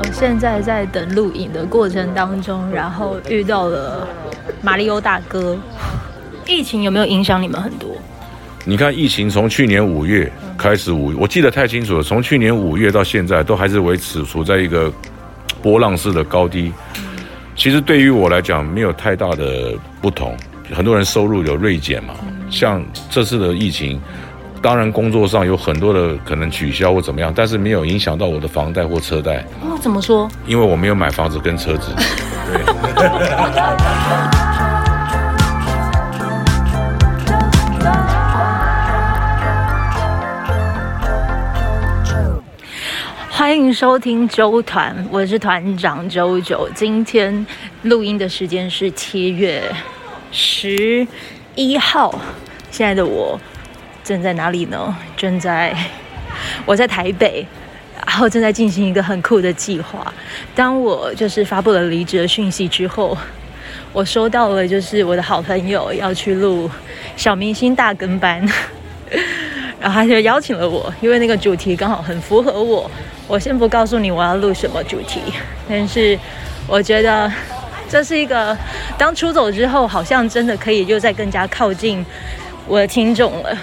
我现在在等录影的过程当中，然后遇到了马里欧大哥。疫情有没有影响你们很多？你看，疫情从去年五月开始，五我记得太清楚了，从去年五月到现在，都还是维持处在一个波浪式的高低。其实对于我来讲，没有太大的不同。很多人收入有锐减嘛，像这次的疫情。当然，工作上有很多的可能取消或怎么样，但是没有影响到我的房贷或车贷。哦，怎么说？因为我没有买房子跟车子。对。欢迎收听周团，我是团长周九。今天录音的时间是七月十一号，现在的我。正在哪里呢？正在 我在台北，然后正在进行一个很酷的计划。当我就是发布了离职的讯息之后，我收到了就是我的好朋友要去录小明星大跟班，然后他就邀请了我，因为那个主题刚好很符合我。我先不告诉你我要录什么主题，但是我觉得这是一个当出走之后，好像真的可以就再更加靠近我的听众了。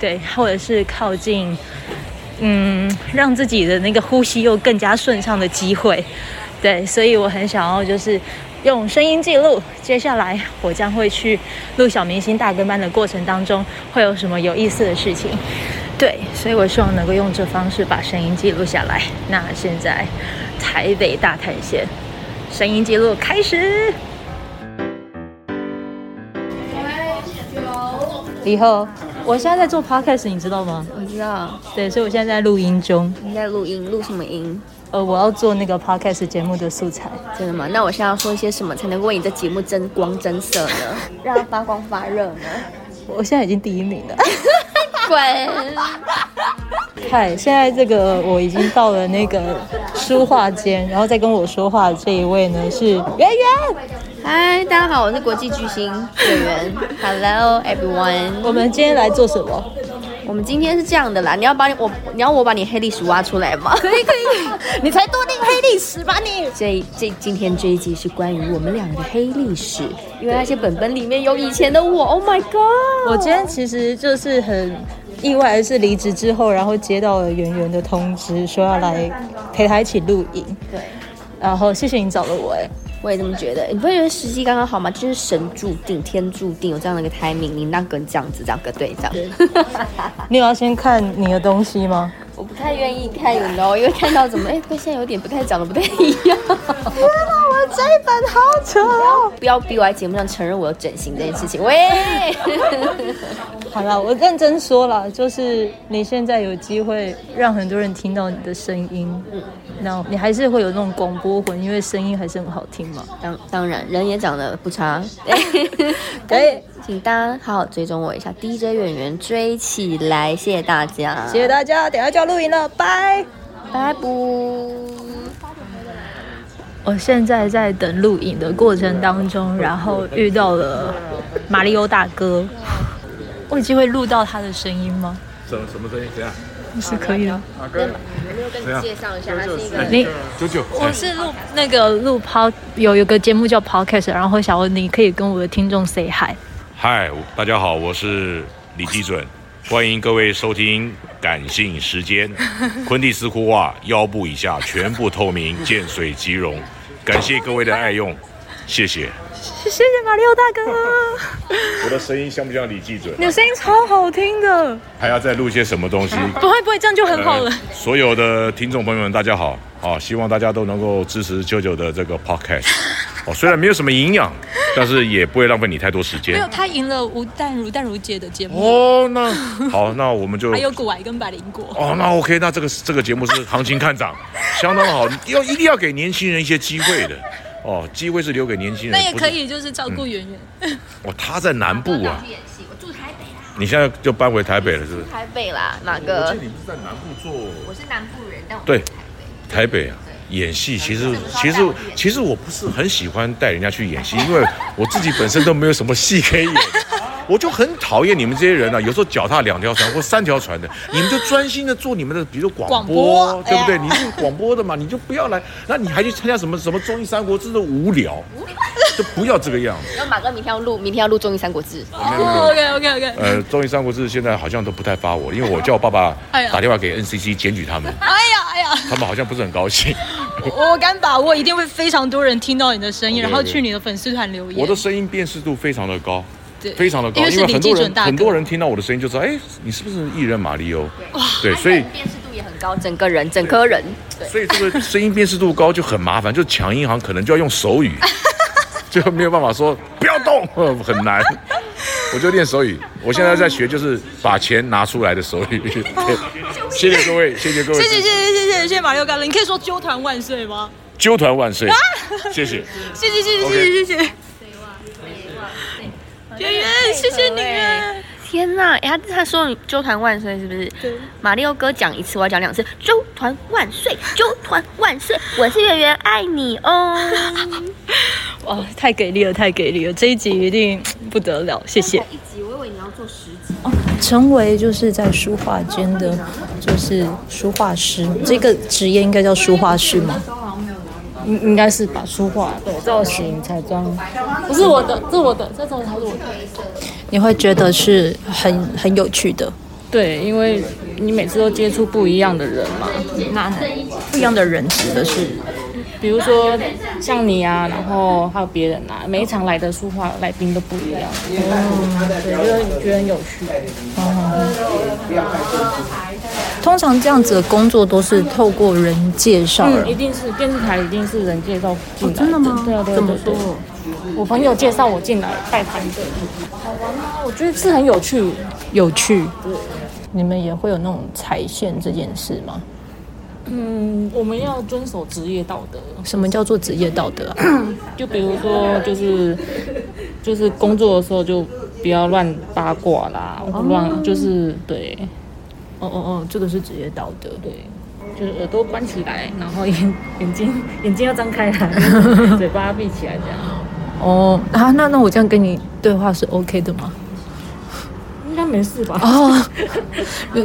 对，或者是靠近，嗯，让自己的那个呼吸又更加顺畅的机会，对，所以我很想要就是用声音记录，接下来我将会去录小明星大跟班的过程当中会有什么有意思的事情，对，所以我希望能够用这方式把声音记录下来。那现在台北大探险，声音记录开始，以后。我现在在做 podcast，你知道吗？我知道。对，所以我现在在录音中。你在录音？录什么音？呃，我要做那个 podcast 节目的素材。真的吗？那我现在要说一些什么才能够为你的节目增光增色呢？让它发光发热呢？我现在已经第一名了。滚！嗨，现在这个我已经到了那个书画间，然后再跟我说话的这一位呢是圆圆。嗨，大家好，我是国际巨星圆圆。Hello everyone，我们今天来做什么？我们今天是这样的啦，你要把你我你要我把你黑历史挖出来吗？可以可以，你才多定黑历史吧你？这这今天这一集是关于我们俩的黑历史，因为那些本本里面有以前的我。Oh my god！我今天其实就是很意外的是离职之后，然后接到了圆圆的通知，说要来陪他一起录影。对，然后谢谢你找了我哎。我也这么觉得，你不会觉得时机刚刚好吗？就是神注定、天注定有这样的一个 timing，你那个这样子，这样个对这样。对 你有要先看你的东西吗？我不太愿意看，你知道，因为看到怎么，哎，跟现在有点不太长得不太一样。天哪，我的这一本好丑哦！不要逼我在节目上承认我有整形这件事情。喂，好了，我认真说了，就是你现在有机会让很多人听到你的声音。嗯。那你还是会有那种广播魂，因为声音还是很好听嘛。当当然，人也长得不差。可以，请大家好好追踪我一下，DJ 演员追起来，谢谢大家，谢谢大家，等下就要录影了，拜拜不。我现在在等录影的过程当中，然后遇到了马里欧大哥，我有机会录到他的声音吗？什什么声音？怎样？是可以的。阿哥，有没有跟你介绍一下？他是一个你九九，我是录那个录 pod 有有个节目叫 podcast，然后想问你可以跟我的听众 say hi。嗨，大家好，我是李基准，欢迎各位收听感性时间。昆蒂斯裤袜腰部以下全部透明，见水即溶。感谢各位的爱用，谢谢。谢谢马里欧大哥。我的声音像不像李记准？你的声音超好听的。还要再录些什么东西？不会不会，这样就很好了。呃、所有的听众朋友们，大家好啊！希望大家都能够支持九九的这个 podcast。哦，虽然没有什么营养，但是也不会浪费你太多时间。没有，他赢了吴淡如、淡如姐的节目。哦，那好，那我们就还有股癌跟百灵果。哦，那 OK，那这个这个节目是行情看涨，相当好，要一定要给年轻人一些机会的。哦，机会是留给年轻人。那也可以，就是照顾圆圆。嗯、哦，他在南部啊。我住台北啊。你现在就搬回台北了，是不是？台北啦，哪个？我记得你不是在南部做。我是南部人，但我对台北。台北啊，演戏其实其实其实我不是很喜欢带人家去演戏，因为我自己本身都没有什么戏可以演。我就很讨厌你们这些人啊，有时候脚踏两条船或三条船的，你们就专心的做你们的，比如广播，广播对不对？哎、你是广播的嘛，你就不要来，那你还去参加什么什么综艺《三国志》的无聊，就不要这个样子。然后马哥明天要录，明天要录综艺《三国志》。哦，OK OK OK。呃，综艺《三国志》现在好像都不太发我，因为我叫我爸爸打电话给 NCC 检举他们。哎呀哎呀，他们好像不是很高兴。我敢把握，一定会非常多人听到你的声音，然后去你的粉丝团留言。我的声音辨识度非常的高。对非常的高，因为，很多人很多人听到我的声音就知道，哎，你是不是艺人马里欧？哇，对，所以辨识度也很高，整个人整颗人。对，所以这个声音辨识度高就很麻烦，就抢银行可能就要用手语，就没有办法说不要动，很难。我就练手语，我现在在学就是把钱拿出来的手语。对，谢谢各位，谢谢各位，谢谢谢谢谢谢谢谢马六甲了，你可以说揪团万岁吗？揪团万岁，谢谢，谢谢谢谢谢谢谢谢。圆圆，谢谢你！天哪，哎，他他说你周团万岁是不是？对。马力欧哥讲一次，我要讲两次。周团万岁，周团万岁！我是圆圆，爱你哦。哇，太给力了，太给力了！这一集一定不得了，谢谢。一集，我以为你要做十集。哦，成为就是在书画间的，就是书画师，这个职业应该叫书画师吗？应应该是把书画对造型彩妆，不是我的，这是我的，这种才是我的。你会觉得是很很有趣的，对，因为你每次都接触不一样的人嘛。那不一样的人指的是，比如说像你啊，然后还有别人啊，每一场来的书画来宾都不一样。嗯，对，就觉得很有趣。嗯。通常这样子的工作都是透过人介绍，嗯，一定是电视台，一定是人介绍进来。哦，真的吗？对啊，对啊，怎么说？我朋友介绍我进来带团队，好玩吗？我觉得是很有趣，有趣。对，你们也会有那种踩线这件事吗？嗯，我们要遵守职业道德。什么叫做职业道德啊？就比如说，就是就是工作的时候就不要乱八卦啦，哦，乱就是对。哦哦哦，这个是职业道德，对，就是耳朵关起来，然后眼眼睛眼睛要张开来，嘴巴闭起来这样。哦啊，那那我这样跟你对话是 OK 的吗？应该没事吧？哦，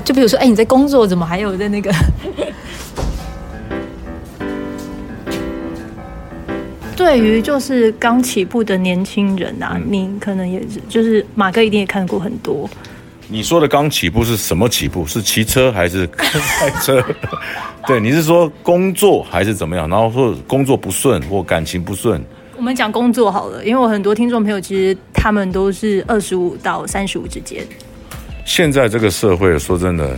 就比如说，哎，你在工作，怎么还有在那个？对于就是刚起步的年轻人啊，嗯、你可能也是，就是马哥一定也看过很多。你说的刚起步是什么起步？是骑车还是 开车？对，你是说工作还是怎么样？然后说工作不顺或感情不顺？我们讲工作好了，因为我很多听众朋友其实他们都是二十五到三十五之间。现在这个社会说真的，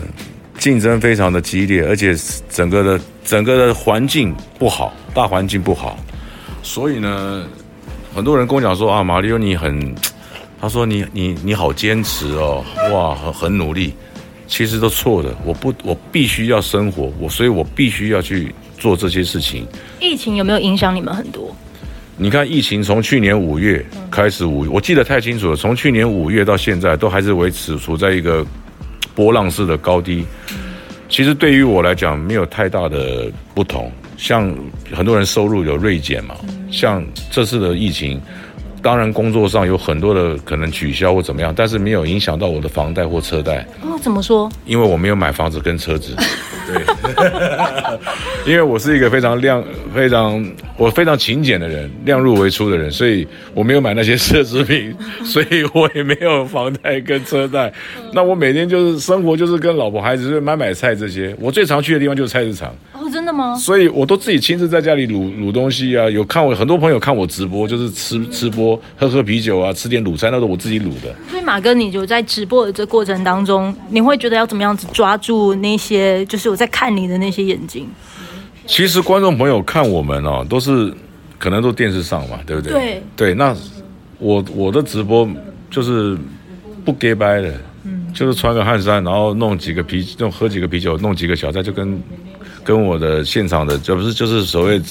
竞争非常的激烈，而且整个的整个的环境不好，大环境不好，所以呢，很多人跟我讲说啊，马里欧你很。他说你：“你你你好坚持哦，哇，很很努力，其实都错的。我不，我必须要生活，我所以我必须要去做这些事情。疫情有没有影响你们很多？你看，疫情从去年五月开始，五我记得太清楚了，从去年五月到现在，都还是维持处在一个波浪式的高低。其实对于我来讲，没有太大的不同。像很多人收入有锐减嘛，像这次的疫情。”当然，工作上有很多的可能取消或怎么样，但是没有影响到我的房贷或车贷。哦，怎么说？因为我没有买房子跟车子。对，因为我是一个非常量、非常我非常勤俭的人，量入为出的人，所以我没有买那些奢侈品，所以我也没有房贷跟车贷。那我每天就是生活，就是跟老婆孩子买买菜这些。我最常去的地方就是菜市场。真的吗？所以我都自己亲自在家里卤卤东西啊，有看我很多朋友看我直播，就是吃吃播，喝喝啤酒啊，吃点卤菜，那都我自己卤的。所以马哥，你就在直播的这过程当中，你会觉得要怎么样子抓住那些，就是我在看你的那些眼睛？其实观众朋友看我们哦，都是可能都电视上嘛，对不对？对对，那我我的直播就是不假掰的，嗯，就是穿个汗衫，然后弄几个啤，弄喝几个啤酒，弄几个小菜，就跟。跟我的现场的，这不是就是所谓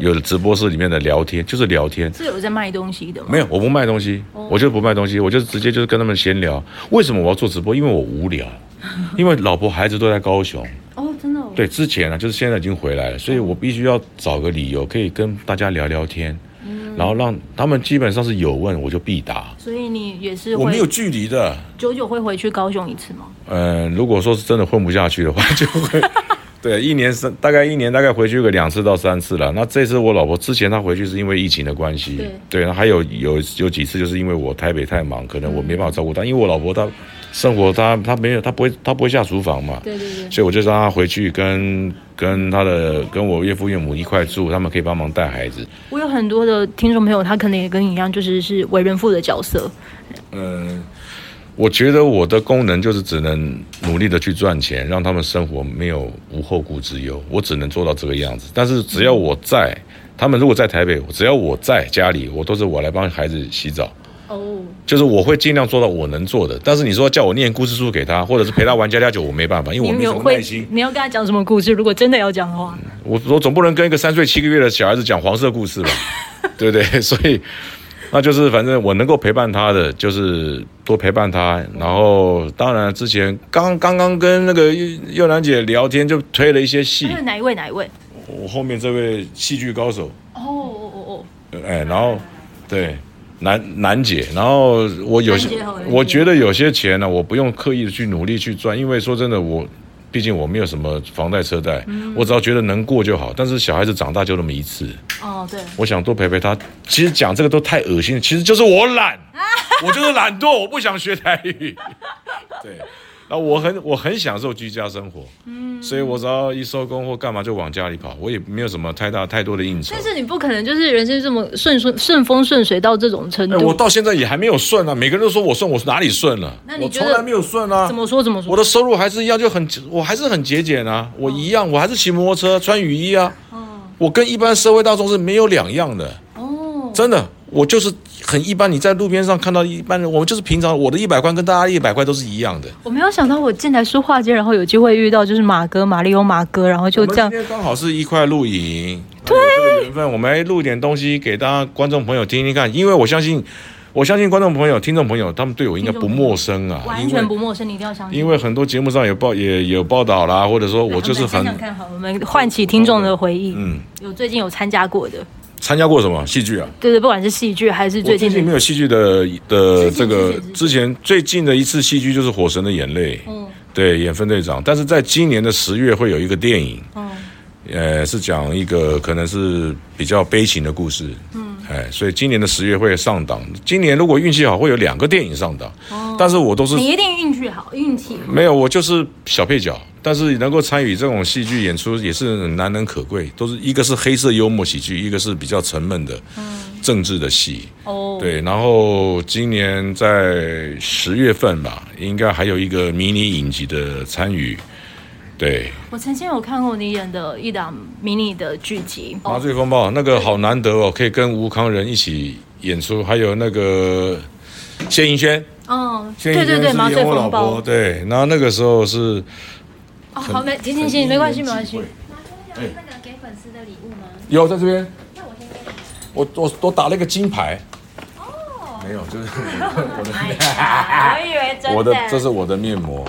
有的直播室里面的聊天，就是聊天。是有在卖东西的吗？没有，我不卖东西，我就不卖东西，我就直接就是跟他们闲聊。为什么我要做直播？因为我无聊，因为老婆孩子都在高雄。哦，真的？对，之前呢，就是现在已经回来了，所以我必须要找个理由可以跟大家聊聊天。然后让他们基本上是有问我就必答。所以你也是我没有距离的，久久会回去高雄一次吗？嗯、呃，如果说是真的混不下去的话，就会。对，一年三大概一年大概回去个两次到三次了。那这次我老婆之前她回去是因为疫情的关系，对，对，还有有有几次就是因为我台北太忙，可能我没办法照顾她，因为我老婆她生活她她没有她不会她不会下厨房嘛，对对对，所以我就让她回去跟跟她的跟我岳父岳母一块住，他们可以帮忙带孩子。我有很多的听众朋友，他可能也跟你一样，就是是为人父的角色，嗯。我觉得我的功能就是只能努力的去赚钱，让他们生活没有无后顾之忧。我只能做到这个样子。但是只要我在，他们如果在台北，只要我在家里，我都是我来帮孩子洗澡。哦，就是我会尽量做到我能做的。但是你说叫我念故事书给他，或者是陪他玩家家酒，我没办法，因为我没有什么耐心。你要跟他讲什么故事？如果真的要讲的话，我我总不能跟一个三岁七个月的小孩子讲黄色故事吧？对不对？所以。那就是反正我能够陪伴他的，就是多陪伴他。然后当然之前刚刚刚跟那个幼兰姐聊天，就推了一些戏。哪一位？哪一位？我后面这位戏剧高手。哦哦哦哦。哎，然后对楠楠姐，然后我有些我觉得有些钱呢，我不用刻意的去努力去赚，因为说真的我。毕竟我没有什么房贷车贷，嗯、我只要觉得能过就好。但是小孩子长大就那么一次，哦，对，我想多陪陪他。其实讲这个都太恶心了，其实就是我懒，我就是懒惰，我不想学台语。对，那我很我很享受居家生活，嗯，所以我只要一收工或干嘛就往家里跑，我也没有什么太大太多的应酬。但是你不可能就是人生这么顺顺顺风顺水到这种程度。我到现在也还没有顺啊，每个人都说我顺，我哪里顺了？那你我从来没有顺啊。怎么说怎么说？我的收入还是一样，就很我还是很节俭啊，我一样，我还是骑摩托车穿雨衣啊，哦、我跟一般社会大众是没有两样的。哦，真的，我就是。很一般，你在路边上看到一般人，我们就是平常，我的一百块跟大家一百块都是一样的。我没有想到我进来书画街，然后有机会遇到就是马哥、马里欧、马哥，然后就这样。今天刚好是一块录影，对，这个缘分，我们来录一点东西给大家观众朋友听听看，因为我相信，我相信观众朋友、听众朋友，他们对我应该不陌生啊，完全不陌生，你一定要相信。因为很多节目上有报，也有报道啦，或者说我就是很想看好，我们唤起听众的回忆。嗯，有最近有参加过的。参加过什么戏剧啊？对对，不管是戏剧还是最近，最近没有戏剧的的这个之前最近的一次戏剧就是《火神的眼泪》，嗯，对，演分队长。但是在今年的十月会有一个电影，嗯，呃，是讲一个可能是比较悲情的故事，嗯。哎，所以今年的十月会上档。今年如果运气好，会有两个电影上档。哦，但是我都是你一定运气好，运气没有，我就是小配角。但是能够参与这种戏剧演出也是难能可贵。都是一个是黑色幽默喜剧，一个是比较沉闷的政治的戏。哦，对。然后今年在十月份吧，应该还有一个迷你影集的参与。对，我曾经有看过你演的一档迷你的剧集《麻醉风暴》，那个好难得哦，可以跟吴康仁一起演出，还有那个谢盈萱，哦，对对对，麻醉风暴，对，然后那个时候是，哦，好没，行行行，没关系没关系。拿那个给粉丝的礼物吗？有在这边，那我先给你。我我我打了一个金牌。哦没有，就是 我的，我以为真的。我的这是我的面膜，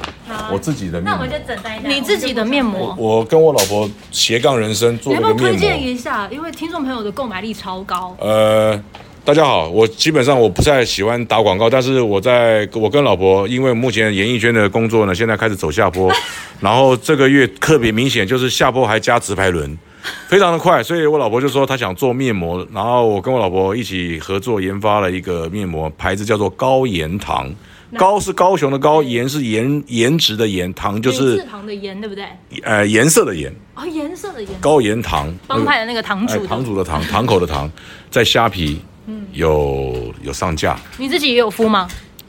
我自己的面膜。那我们就整在一起。你自己的面膜。我跟我老婆斜杠人生做了个面膜。要不要推荐一下？因为听众朋友的购买力超高。呃，大家好，我基本上我不太喜欢打广告，但是我在我跟老婆，因为目前演艺圈的工作呢，现在开始走下坡，然后这个月特别明显，就是下坡还加直排轮。非常的快，所以我老婆就说她想做面膜，然后我跟我老婆一起合作研发了一个面膜，牌子叫做高盐糖，高是高雄的高，颜是颜颜值的颜，糖就是糖的颜，对不对？呃，颜色的颜哦，颜色的颜，高颜糖，帮派的那个糖主，糖主的糖，堂口的糖，在虾皮有有上架。你自己也有敷吗？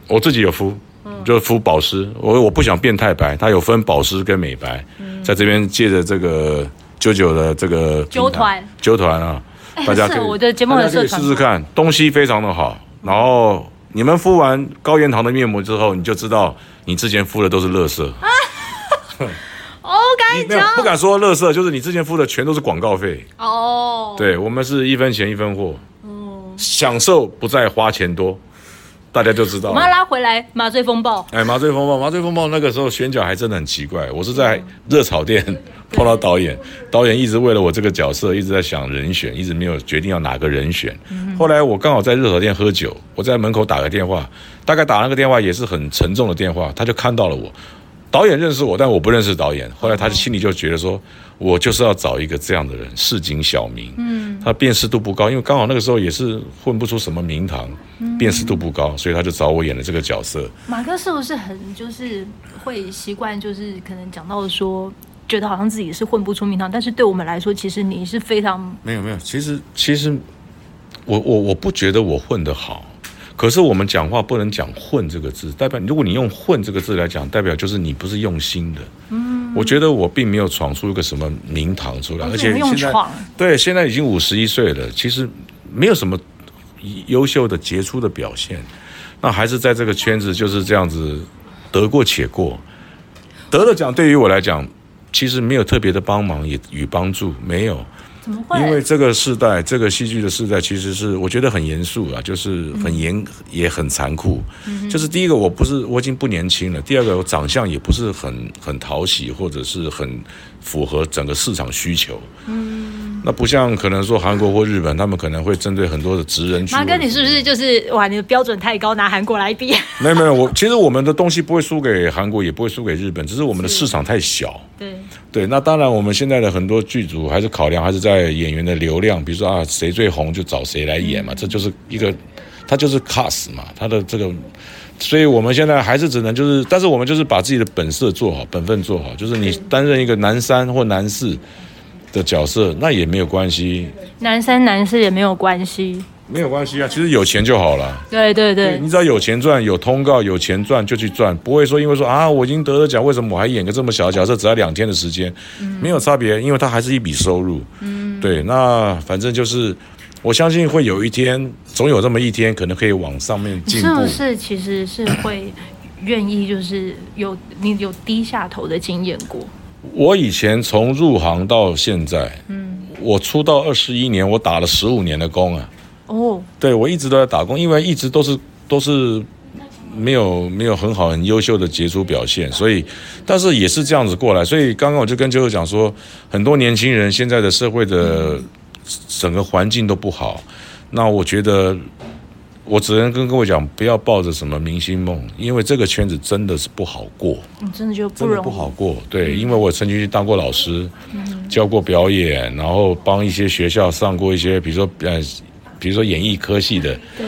我自己有敷，就是敷保湿，我我不想变太白，它有分保湿跟美白，在这边借着这个。九九的这个九团九团啊，大家可以 我的节目可以试试看，东西非常的好。然后你们敷完高原堂的面膜之后，你就知道你之前敷的都是垃圾。哦，敢讲不敢说垃圾，就是你之前敷的全都是广告费。哦，对，我们是一分钱一分货。哦享受不再花钱多。大家就知道。我们要拉回来麻醉风暴。哎，麻醉风暴，麻醉风暴那个时候选角还真的很奇怪。我是在热炒店碰到导演，导演一直为了我这个角色一直在想人选，一直没有决定要哪个人选。后来我刚好在热炒店喝酒，我在门口打个电话，大概打那个电话也是很沉重的电话，他就看到了我。导演认识我，但我不认识导演。后来他就心里就觉得说，我就是要找一个这样的人，市井小民。嗯，他辨识度不高，因为刚好那个时候也是混不出什么名堂，辨识度不高，所以他就找我演了这个角色。马哥是不是很就是会习惯，就是可能讲到说，觉得好像自己是混不出名堂，但是对我们来说，其实你是非常没有没有。其实其实我我我不觉得我混得好。可是我们讲话不能讲“混”这个字，代表如果你用“混”这个字来讲，代表就是你不是用心的。嗯，我觉得我并没有闯出一个什么名堂出来，而且现在对现在已经五十一岁了，其实没有什么优秀的杰出的表现，那还是在这个圈子就是这样子得过且过。得了奖对于我来讲，其实没有特别的帮忙也与帮助，没有。怎么会？因为这个时代，这个戏剧的时代，其实是我觉得很严肃啊，就是很严，嗯、也很残酷。嗯、就是第一个，我不是我已经不年轻了；第二个，我长相也不是很很讨喜，或者是很符合整个市场需求。嗯。那不像可能说韩国或日本，他们可能会针对很多的职人去。马哥，你是不是就是哇？你的标准太高，拿韩国来比？没有没有，我其实我们的东西不会输给韩国，也不会输给日本，只是我们的市场太小。对对，那当然，我们现在的很多剧组还是考量还是在演员的流量，比如说啊，谁最红就找谁来演嘛，嗯、这就是一个，他就是 cast 嘛，他的这个，所以我们现在还是只能就是，但是我们就是把自己的本色做好，本分做好，就是你担任一个男三或男四。的角色那也没有关系，男生男士也没有关系，没有关系啊，其实有钱就好了。对对对，对，你只要有钱赚，有通告，有钱赚就去赚，不会说因为说啊，我已经得了奖，为什么我还演个这么小的角色，只要两天的时间，嗯、没有差别，因为它还是一笔收入。嗯，对，那反正就是，我相信会有一天，总有这么一天，可能可以往上面进步。是不是？其实是会愿意，就是有你有低下头的经验过。我以前从入行到现在，嗯，我出道二十一年，我打了十五年的工啊。哦，对，我一直都在打工，因为一直都是都是没有没有很好很优秀的杰出表现，所以，但是也是这样子过来。所以刚刚我就跟舅舅讲说，很多年轻人现在的社会的整个环境都不好，那我觉得。我只能跟各位讲，不要抱着什么明星梦，因为这个圈子真的是不好过。嗯真的就不容易，不好过。对，因为我曾经去当过老师，教过表演，然后帮一些学校上过一些，比如说呃，比如说演艺科系的。对。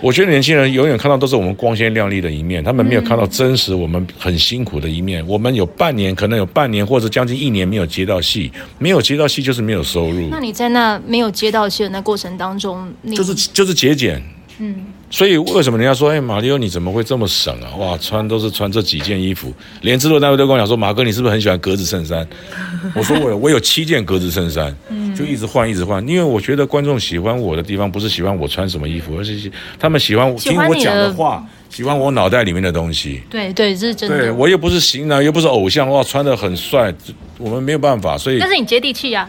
我觉得年轻人永远看到都是我们光鲜亮丽的一面，他们没有看到真实我们很辛苦的一面。我们有半年，可能有半年或者将近一年没有接到戏，没有接到戏就是没有收入。那你在那没有接到戏的那过程当中，你就是就是节俭。嗯，所以为什么人家说，哎，马里奥你怎么会这么省啊？哇，穿都是穿这几件衣服，连制作单位都跟我讲说，马哥你是不是很喜欢格子衬衫？我说我有，我有七件格子衬衫，就一直换一直换，因为我觉得观众喜欢我的地方不是喜欢我穿什么衣服，而是他们喜欢听我讲的话，喜欢我脑袋里面的东西。对对，这是真的。对，我又不是型男，又不是偶像，哇，穿的很帅，我们没有办法，所以。但是你接地气呀。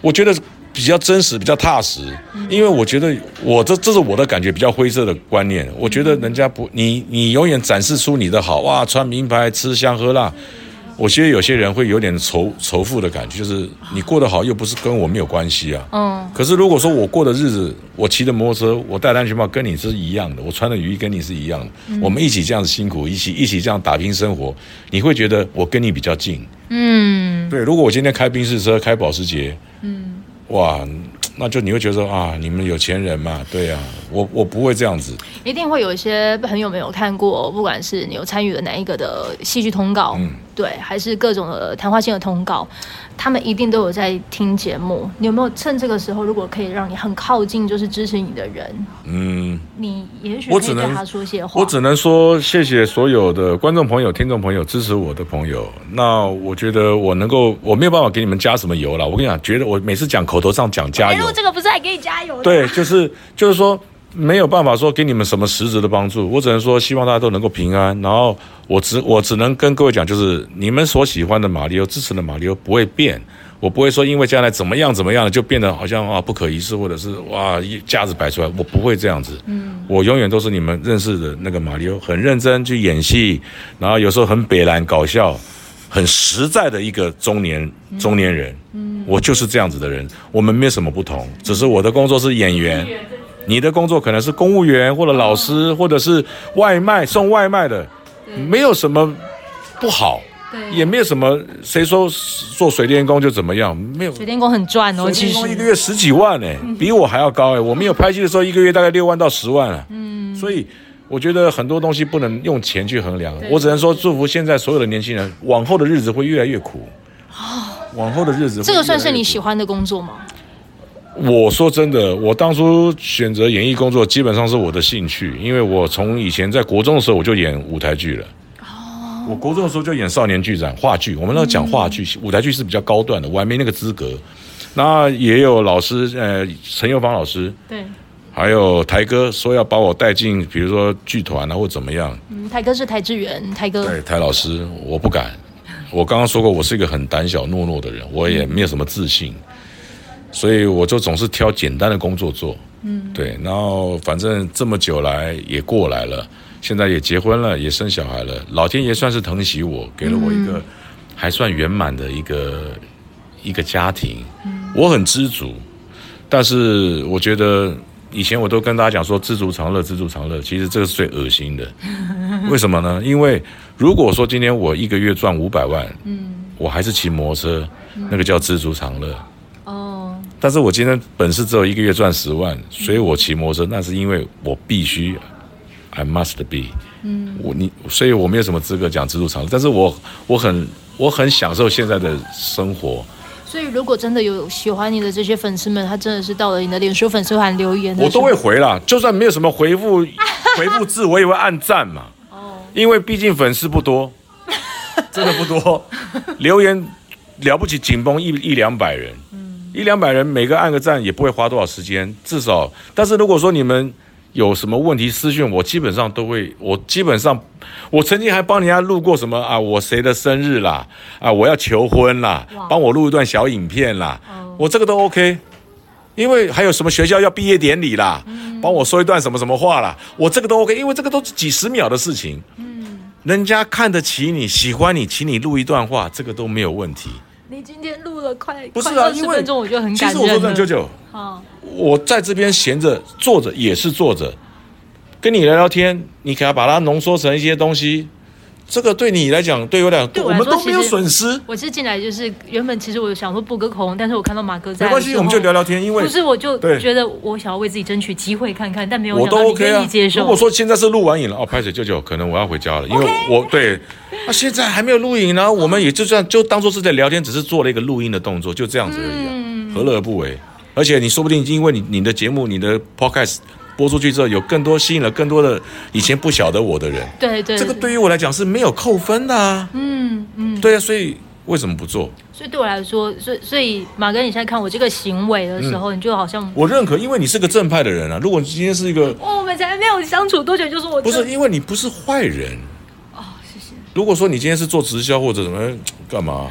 我觉得。比较真实，比较踏实，因为我觉得我这这是我的感觉，比较灰色的观念。我觉得人家不，你你永远展示出你的好，哇，穿名牌，吃香喝辣。我觉得有些人会有点仇仇富的感觉，就是你过得好，又不是跟我没有关系啊。嗯。可是如果说我过的日子，我骑着摩托车，我戴的安全帽跟你是一样的，我穿的雨衣跟你是一样的，我们一起这样子辛苦，一起一起这样打拼生活，你会觉得我跟你比较近。嗯。对，如果我今天开宾士车，开保时捷，嗯。哇，那就你会觉得说啊，你们有钱人嘛？对呀、啊，我我不会这样子。一定会有一些朋友没有看过，不管是你有参与了哪一个的戏剧通告，嗯，对，还是各种的谈话性的通告。他们一定都有在听节目，你有没有趁这个时候，如果可以让你很靠近，就是支持你的人，嗯，你也许可以跟他说些话。我只能说谢谢所有的观众朋友、听众朋友支持我的朋友。那我觉得我能够，我没有办法给你们加什么油了。我跟你讲，觉得我每次讲口头上讲加油，这个不是还给你加油的。对，就是就是说。没有办法说给你们什么实质的帮助，我只能说希望大家都能够平安。然后我只我只能跟各位讲，就是你们所喜欢的马里奥，支持的马里奥不会变，我不会说因为将来怎么样怎么样就变得好像啊不可一世，或者是哇架子摆出来，我不会这样子。嗯，我永远都是你们认识的那个马里奥，很认真去演戏，然后有时候很北烂搞笑，很实在的一个中年中年人。嗯，我就是这样子的人，我们没什么不同，只是我的工作是演员，你的工作可能是公务员或者老师，或者是外卖送外卖的，没有什么不好。对，也没有什么，谁说做水电工就怎么样？没有，水电工很赚哦，水电工一个月十几万哎，比我还要高哎。我没有拍戏的时候，一个月大概六万到十万啊。嗯，所以我觉得很多东西不能用钱去衡量。我只能说祝福现在所有的年轻人，往后的日子会越来越苦。哦，往后的日子，这个算是你喜欢的工作吗？我说真的，我当初选择演艺工作，基本上是我的兴趣，因为我从以前在国中的时候我就演舞台剧了。哦我国中的时候就演少年剧展话剧，我们那讲话剧，舞台剧是比较高段的，我还没那个资格。那也有老师，呃，陈友芳老师，对，还有台哥说要把我带进，比如说剧团啊，或怎么样。嗯，台哥是台志远，台哥。对，台老师，我不敢。我刚刚说过，我是一个很胆小懦弱的人，我也没有什么自信，所以我就总是挑简单的工作做。嗯，对，然后反正这么久来也过来了。现在也结婚了，也生小孩了，老天爷算是疼惜我，给了我一个还算圆满的一个一个家庭，我很知足。但是我觉得以前我都跟大家讲说知足常乐，知足常乐，其实这个是最恶心的。为什么呢？因为如果说今天我一个月赚五百万，嗯，我还是骑摩托车，那个叫知足常乐。哦。但是我今天本事只有一个月赚十万，所以我骑摩托车，那是因为我必须。I must be，嗯，我你，所以我没有什么资格讲自助常乐，但是我我很我很享受现在的生活。所以如果真的有喜欢你的这些粉丝们，他真的是到了你的脸书粉丝团留言，我都会回啦，就算没有什么回复 回复字，我也会按赞嘛。哦，因为毕竟粉丝不多，真的不多，留言了不起紧绷一一两百人，嗯，一两百人每个按个赞也不会花多少时间，至少。但是如果说你们。有什么问题私讯我，基本上都会。我基本上，我曾经还帮人家录过什么啊，我谁的生日啦，啊，我要求婚啦，帮我录一段小影片啦，我这个都 OK。因为还有什么学校要毕业典礼啦，帮我说一段什么什么话啦，我这个都 OK。因为这个都是几十秒的事情，嗯人家看得起你，喜欢你，请你录一段话，这个都没有问题。你今天录了快不是啊，因为分钟我就很感动。其实我说真的，啾啾，我在这边闲着坐着也是坐着，跟你聊聊天，你可要把它浓缩成一些东西。这个对你来讲，对我来讲，我们都没有损失。我是进来就是原本其实我想说布个口红，但是我看到马哥在，没关系，我们就聊聊天。因为不是，我就觉得我想要为自己争取机会看看，但没有想到你愿意接受。如果说现在是录完影了，哦，拍水舅舅，可能我要回家了，因为我对，那现在还没有录影呢，我们也就这样，就当做是在聊天，只是做了一个录音的动作，就这样子而已啊，何乐而不为？而且你说不定因为你你的节目，你的 podcast。播出去之后，有更多吸引了更多的以前不晓得我的人。对对，这个对于我来讲是没有扣分的啊。嗯嗯，对啊，所以为什么不做？所以对我来说，所以所以马哥，你现在看我这个行为的时候，你就好像我认可，因为你是个正派的人啊。如果你今天是一个，我们才没有相处多久，就是我不是因为你不是坏人哦，谢谢。如果说你今天是做直销或者什么干嘛，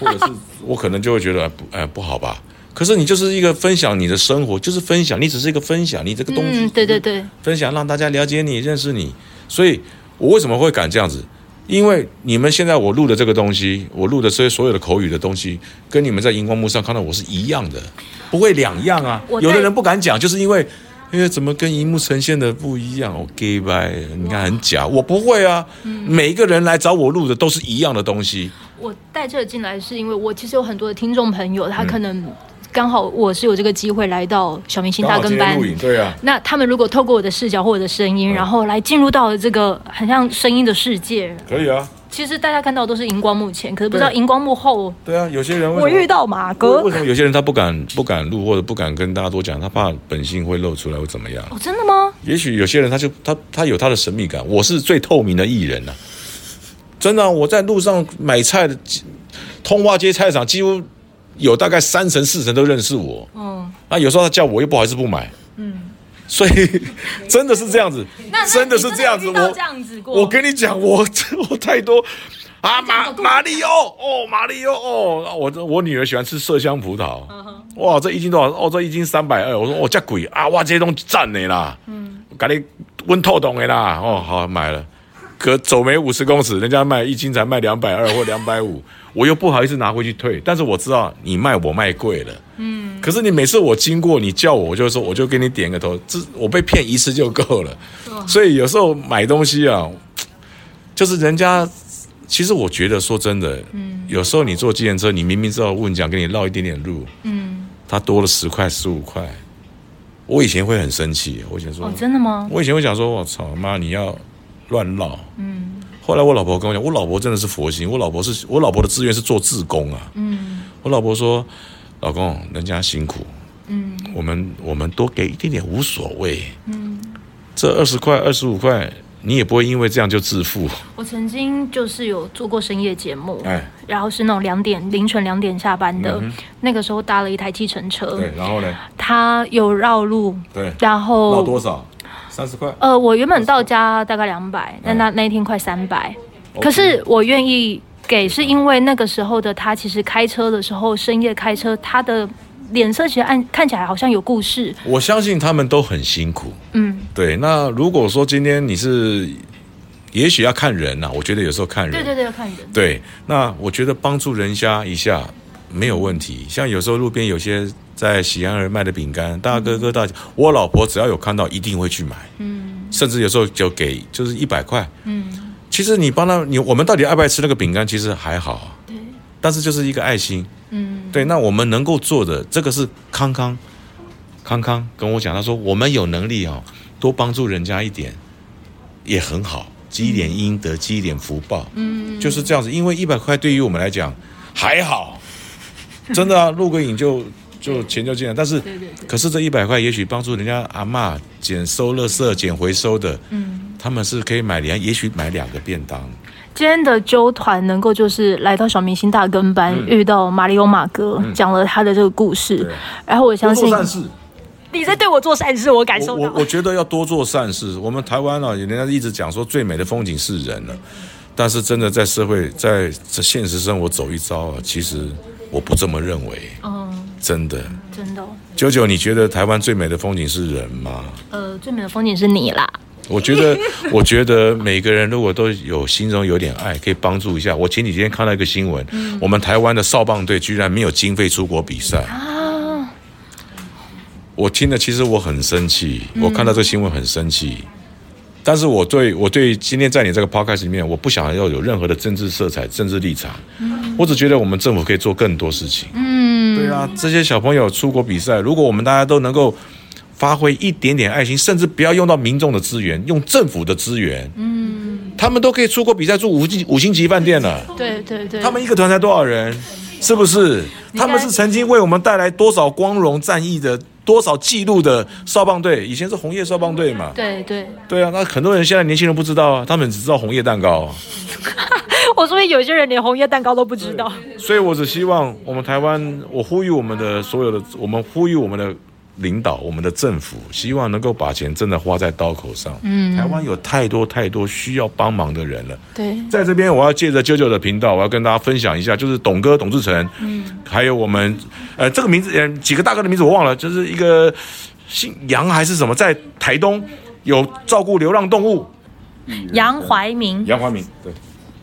或者是 我可能就会觉得不哎不好吧。可是你就是一个分享你的生活，就是分享，你只是一个分享你这个东西，嗯、对对对，分享让大家了解你、认识你。所以，我为什么会敢这样子？因为你们现在我录的这个东西，我录的这些所有的口语的东西，跟你们在荧光幕上看到我是一样的，不会两样啊。有的人不敢讲，就是因为，因为怎么跟荧幕呈现的不一样？OK 拜，你看很假。我不会啊，每一个人来找我录的都是一样的东西。我带这个进来是因为我其实有很多的听众朋友，他可能。刚好我是有这个机会来到小明星大跟班，对啊。那他们如果透过我的视角或我的声音，然后来进入到了这个很像声音的世界，可以啊。其实大家看到都是荧光幕前，可是不知道荧光幕后。对啊，有些人我遇到马哥，为什么有些人他不敢不敢录或者不敢跟大家多讲，他怕本性会露出来或怎么样？哦，真的吗？也许有些人他就他他有他的神秘感。我是最透明的艺人呐，真的，我在路上买菜的通化街菜场几乎。有大概三成四成都认识我，嗯，那有时候他叫我又不好意思不买，嗯，所以真的是这样子，真的是这样子，我我跟你讲，我 我太多啊，马马里奥哦，马里奥哦，我我女儿喜欢吃麝香葡萄，哇，这一斤多少？哦，这一斤三百二。我说哦，这贵啊，哇，这些东西赞的啦，嗯，赶紧温透懂的啦，哦，好买了。可走没五十公尺，人家卖一斤才卖两百二或两百五，我又不好意思拿回去退。但是我知道你卖我卖贵了，嗯。可是你每次我经过，你叫我，我就说我就给你点个头，这我被骗一次就够了。所以有时候买东西啊，就是人家其实我觉得说真的，嗯，有时候你坐计程车，你明明知道问讲给你绕一点点路，嗯，他多了十块十五块，我以前会很生气，我以前说哦，真的吗？我以前会想说，我操妈，你要。乱绕，嗯。后来我老婆跟我讲，我老婆真的是佛心。我老婆是我老婆的志愿是做志工啊，嗯。我老婆说，老公，人家辛苦，嗯。我们我们多给一点点无所谓，嗯。这二十块二十五块，你也不会因为这样就致富。我曾经就是有做过深夜节目，哎，然后是那种两点凌晨两点下班的，嗯、那个时候搭了一台计程车，对，然后呢，他有绕路，对，然后绕多少？三十块。呃，我原本到家大概两百，但那那一天快三百。可是我愿意给，是因为那个时候的他，其实开车的时候深夜开车，他的脸色其实按看起来好像有故事。我相信他们都很辛苦。嗯，对。那如果说今天你是，也许要看人呐、啊，我觉得有时候看人。对对对，要看人。对，那我觉得帮助人家一下没有问题。像有时候路边有些。在喜羊羊卖的饼干，大哥哥大姐，我老婆只要有看到，一定会去买。嗯，甚至有时候就给，就是一百块。嗯，其实你帮他，你我们到底爱不爱吃那个饼干，其实还好。对，但是就是一个爱心。嗯，对，那我们能够做的，这个是康康，康康跟我讲，他说我们有能力哦，多帮助人家一点，也很好，积一点阴德，积一点福报。嗯，就是这样子，因为一百块对于我们来讲还好，真的啊，录个影就。就钱就进来，但是，对对对，可是这一百块也许帮助人家阿嬷捡收垃圾、捡回收的，嗯，他们是可以买两，也许买两个便当。今天的揪团能够就是来到小明星大跟班，嗯、遇到马里欧马哥，嗯、讲了他的这个故事，嗯、然后我相信你在对我做善事，我感受到。我我，我觉得要多做善事。我们台湾啊，人家一直讲说最美的风景是人了，但是真的在社会在这现实生活走一遭啊，其实我不这么认为。嗯。真的，真的。九九，你觉得台湾最美的风景是人吗？呃，最美的风景是你啦。我觉得，我觉得每个人如果都有心中有点爱，可以帮助一下。我前几天看到一个新闻，嗯、我们台湾的少棒队居然没有经费出国比赛啊！我听了，其实我很生气。我看到这个新闻很生气。嗯、但是我对我对今天在你这个 podcast 里面，我不想要有任何的政治色彩、政治立场。嗯、我只觉得我们政府可以做更多事情。嗯。对啊，这些小朋友出国比赛，如果我们大家都能够发挥一点点爱心，甚至不要用到民众的资源，用政府的资源，嗯，他们都可以出国比赛，住五星五星级饭店了。对对对，他们一个团才多少人？是不是？他们是曾经为我们带来多少光荣战役的、多少记录的少棒队？以前是红叶少棒队嘛？对对对啊，那很多人现在年轻人不知道啊，他们只知道红叶蛋糕。我说有些人连红叶蛋糕都不知道，所以我只希望我们台湾，我呼吁我们的所有的，我们呼吁我们的领导，我们的政府，希望能够把钱真的花在刀口上。嗯，台湾有太多太多需要帮忙的人了。对，在这边我要借着舅舅的频道，我要跟大家分享一下，就是董哥董志成，嗯，还有我们呃这个名字嗯几个大哥的名字我忘了，就是一个姓杨还是什么，在台东有照顾流浪动物，杨怀明，杨怀明，对。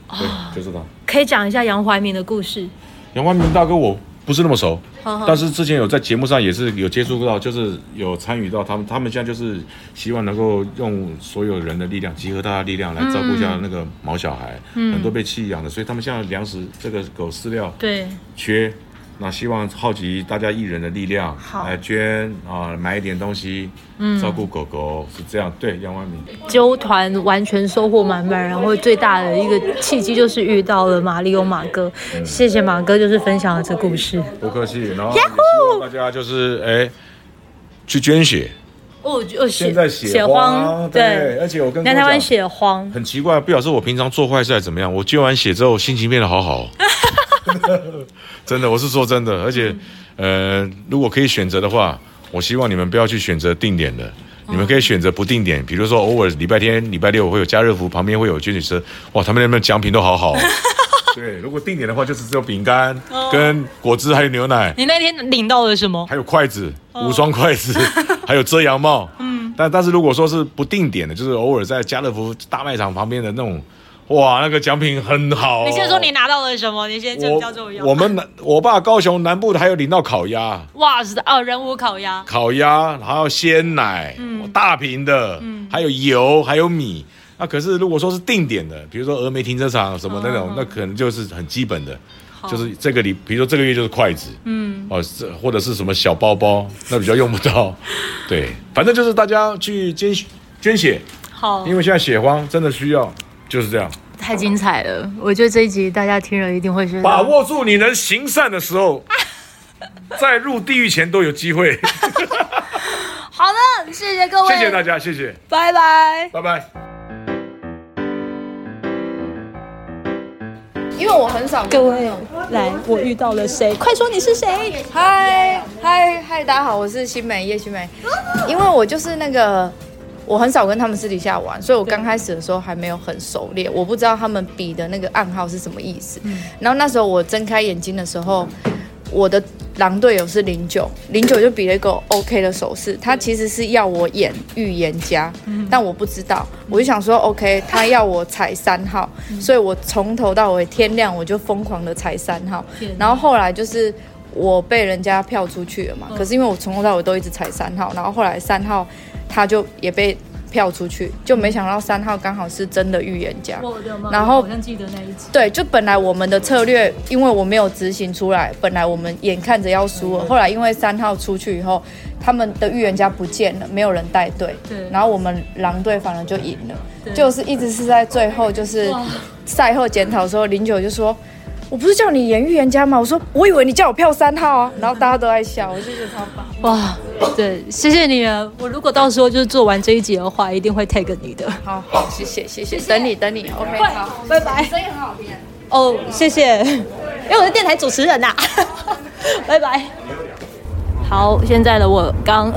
对，就是他。可以讲一下杨怀民的故事。杨怀民大哥我不是那么熟，但是之前有在节目上也是有接触到，就是有参与到他们。他们现在就是希望能够用所有人的力量，集合大家力量来照顾一下那个毛小孩，嗯、很多被弃养的，所以他们现在粮食这个狗饲料对缺。那希望好奇大家艺人的力量来捐啊，买一点东西，嗯，照顾狗狗是这样。对，杨万明揪团完全收获满满，然后最大的一个契机就是遇到了马里欧马哥，嗯、谢谢马哥，就是分享了这故事。不客气，然后大家就是哎去捐血。哦，就，现在血荒，对，对，而且我跟南台湾血荒。很奇怪，不晓得是我平常做坏事还是怎么样，我捐完血之后心情变得好好。真的，我是说真的，而且，呃，如果可以选择的话，我希望你们不要去选择定点的，你们可以选择不定点，比如说偶尔礼拜天、礼拜六会有家乐福旁边会有捐血车，哇，他们那边奖品都好好，对，如果定点的话，就是只有饼干跟果汁，还有牛奶。你那天领到了什么？还有筷子，五双筷子，还有遮阳帽。嗯，但但是如果说是不定点的，就是偶尔在家乐福大卖场旁边的那种。哇，那个奖品很好，哦。你先说你拿到了什么？你先就叫做我，我们南，我爸高雄南部的还有领到烤鸭。哇，是的哦，人武烤鸭。烤鸭，还有鲜奶，嗯，大瓶的，嗯，还有油，还有米。那可是如果说是定点的，比如说峨眉停车场什么那种，哦，那可能就是很基本的，哦，就是这个里，比如说这个月就是筷子，嗯，哦，这或者是什么小包包，那比较用不到。对，反正就是大家去捐捐血，好，因为现在血荒真的需要。就是这样，太精彩了！我觉得这一集大家听了一定会觉得，把握住你能行善的时候，在入地狱前都有机会。好的，谢谢各位，谢谢大家，谢谢，拜拜，拜拜。因为我很少各位来，我遇到了谁？快说你是谁？嗨嗨嗨，大家好，我是新美叶新美。因为我就是那个。我很少跟他们私底下玩，所以我刚开始的时候还没有很熟练，我不知道他们比的那个暗号是什么意思。嗯、然后那时候我睁开眼睛的时候，我的狼队友是零九，零九就比了一个 OK 的手势，他其实是要我演预言家，嗯、但我不知道，我就想说 OK，他要我踩三号，嗯、所以我从头到尾天亮我就疯狂的踩三号，然后后来就是我被人家票出去了嘛，可是因为我从头到尾都一直踩三号，然后后来三号。他就也被票出去，就没想到三号刚好是真的预言家。然后好像记得那一集。对，就本来我们的策略，因为我没有执行出来，本来我们眼看着要输了，后来因为三号出去以后，他们的预言家不见了，没有人带队。对。然后我们狼队反而就赢了，就是一直是在最后，就是赛后检讨的时候，零九就说。我不是叫你演预言家吗？我说我以为你叫我票三号啊，然后大家都在笑，我就觉得超棒。哇，对，谢谢你啊！我如果到时候就是做完这一集的话，一定会 tag 你的。好好，谢谢谢谢，等你等你，OK，好，拜拜。声音很好听。哦，谢谢，因为我是电台主持人呐、啊。拜拜。好，现在的我刚。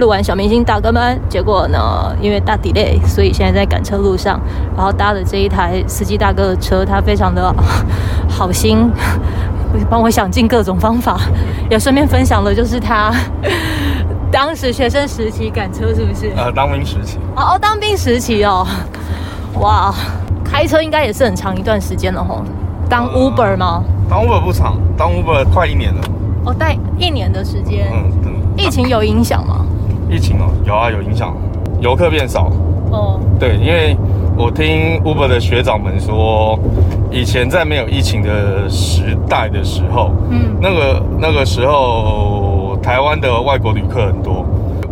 录完小明星大哥们，结果呢，因为大 delay，所以现在在赶车路上，然后搭的这一台司机大哥的车，他非常的好心，帮我想尽各种方法，也顺便分享了，就是他当时学生时期赶车是不是？呃，当兵时期。哦哦，当兵时期哦，哇，开车应该也是很长一段时间了吼。当 Uber 吗？呃，当 Uber 不长，当 Uber 快一年了。哦，待一年的时间。嗯，嗯，疫情有影响吗？疫情哦，有啊，有影响，游客变少。哦，对，因为我听 Uber 的学长们说，以前在没有疫情的时代的时候，嗯，那个那个时候台湾的外国旅客很多，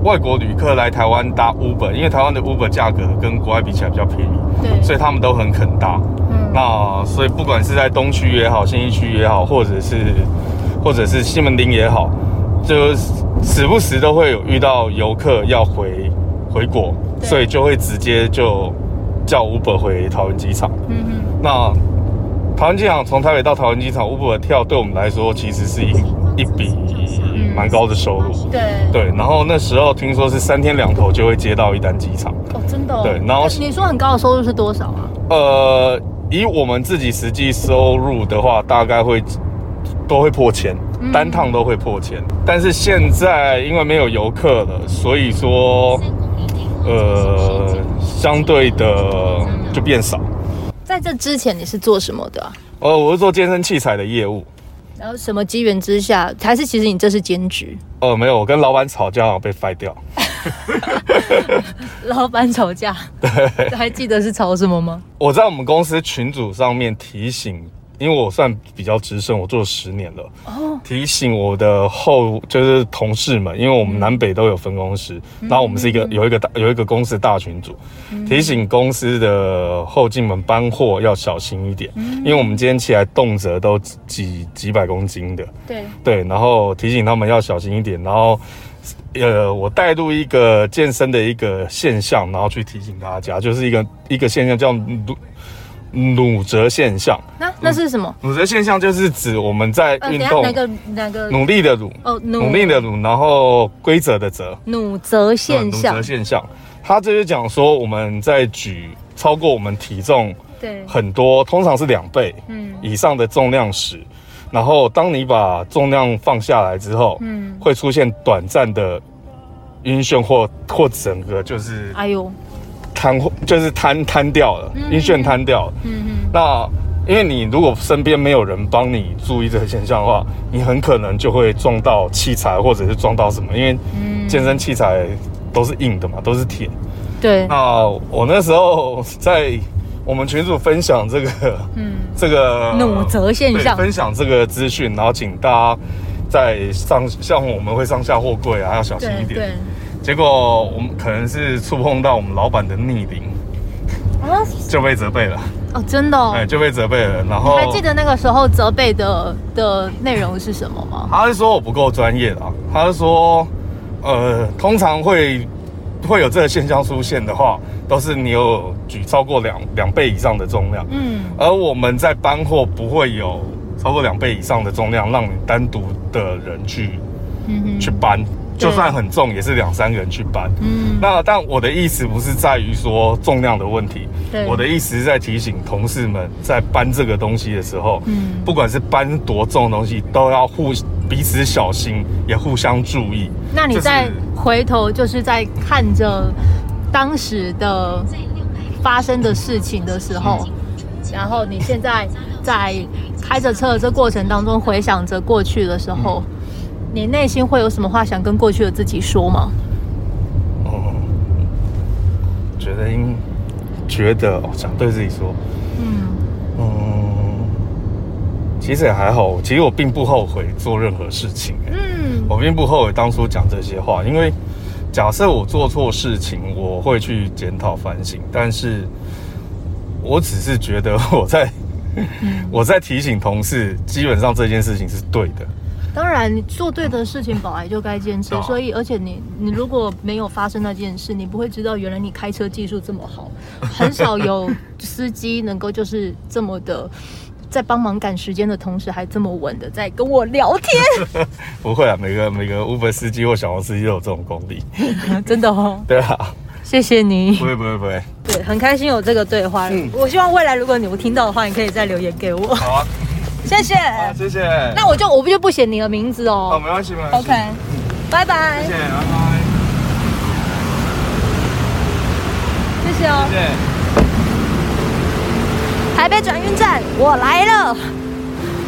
外国旅客来台湾搭 Uber，因为台湾的 Uber 价格跟国外比起来比较便宜，对，所以他们都很肯搭。嗯，那所以不管是在东区也好，新一区也好，或者是或者是西门町也好，就。时不时都会有遇到游客要回回国，所以就会直接就叫 Uber 回桃园机场。嗯哼，那桃园机场从台北到桃园机场，Uber 跳对我们来说其实是一一笔蛮高的收入。对对，然后那时候听说是三天两头就会接到一单机场。哦，真的？对，然后你说很高的收入是多少啊？呃，以我们自己实际收入的话，大概会都会破千。单趟都会破千，但是现在因为没有游客了，所以说，呃，相对的就变少。在这之前你是做什么的啊？哦，我是做健身器材的业务。然后什么机缘之下，还是其实你这是兼职？哦，没有，我跟老板吵架被 fire 掉。老板吵架？对，还记得是吵什么吗？我在我们公司群组上面提醒。因为我算比较资深，我做了十年了。哦，提醒我的后就是同事们，因为我们南北都有分公司，然后我们是一个有一个大有一个公司大群组，提醒公司的后进们搬货要小心一点，因为我们今天起来动辄都几几百公斤的。对对，然后提醒他们要小心一点，然后呃，我带入一个健身的一个现象，然后去提醒大家，就是一个一个现象叫。努折现象，那那是什么？努折现象就是指我们在运动，哪个哪个？努力的努哦，努。力的努，然后规则的折，努折现象。努折现象，他就是讲说我们在举超过我们体重对，很多通常是两倍嗯。以上的重量时，嗯、然后当你把重量放下来之后，嗯，会出现短暂的晕眩或或整个就是哎呦瘫就是瘫瘫掉了，晕眩瘫掉了。嗯嗯，那因为你如果身边没有人帮你注意这个现象的话，你很可能就会撞到器材或者是撞到什么，因为健身器材都是硬的嘛，都是铁。对，那我那时候在我们群组分享这个，嗯，这个努责现象，分享这个资讯，然后请大家在上，像我们会上下货柜啊，要小心一点。对，结果我们可能是触碰到我们老板的逆鳞，啊，就被责备了。哦，真的哦？哎，就被责备了。然后你还记得那个时候责备的的内容是什么吗？他是说我不够专业啊，他是说，呃，通常会。会有这个现象出现的话，都是你有举超过两两倍以上的重量，嗯，而我们在搬货不会有超过两倍以上的重量让你单独的人去，去搬，就算很重也是两三个人去搬，嗯，那但我的意思不是在于说重量的问题，对，我的意思是在提醒同事们在搬这个东西的时候，嗯，不管是搬多重的东西，都要互彼此小心，也互相注意。那你在回头就是在看着当时的发生的事情的时候，然后你现在在开着车的这过程当中回想着过去的时候，你内心会有什么话想跟过去的自己说吗？哦，觉得应觉得哦，想对自己说，嗯嗯。其实也还好，其实我并不后悔做任何事情。嗯，我并不后悔当初讲这些话，因为假设我做错事情，我会去检讨反省。但是我只是觉得我在 我在提醒同事，基本上这件事情是对的。当然，你做对的事情本来就该坚持。所以，而且你你如果没有发生那件事，你不会知道原来你开车技术这么好。很少有司机能够就是这么的。在帮忙赶时间的同时，还这么稳的在跟我聊天。不会啊，每个每个 Uber 司机或小黄司机都有这种功力，真的哦。对啊，谢谢你。不会不会不会。对，很开心有这个对话。嗯，我希望未来如果你有听到的话，你可以再留言给我。好啊，谢谢。好，谢谢。那我就我不就不写你的名字哦。哦，没关系没关系。OK，拜拜。谢谢，拜拜。谢谢哦。谢谢。台北转运站，我来了！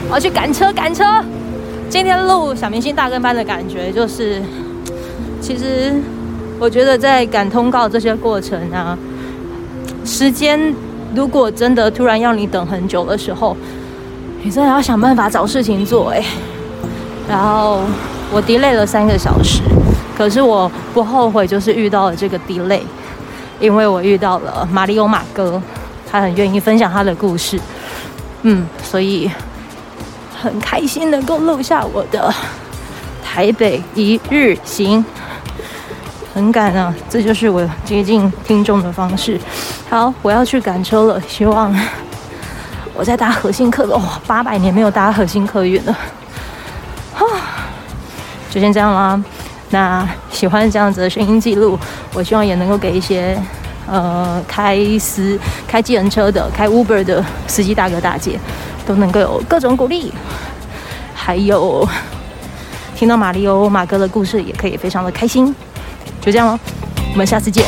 我要去赶车，赶车。今天录小明星大跟班的感觉就是，其实我觉得在赶通告这些过程啊，时间如果真的突然要你等很久的时候，你真的要想办法找事情做哎。然后我 delay 了三个小时，可是我不后悔，就是遇到了这个 delay，因为我遇到了马里欧马哥。他很愿意分享他的故事，嗯，所以很开心能够录下我的台北一日行，很赶啊，这就是我接近听众的方式。好，我要去赶车了，希望我在搭核心客的，哇、哦，八百年没有搭核心客运了，啊，就先这样啦。那喜欢这样子的声音记录，我希望也能够给一些。呃，开司开计程车的、开 Uber 的司机大哥大姐，都能够有各种鼓励，还有听到马里欧马哥的故事，也可以非常的开心。就这样喽，我们下次见。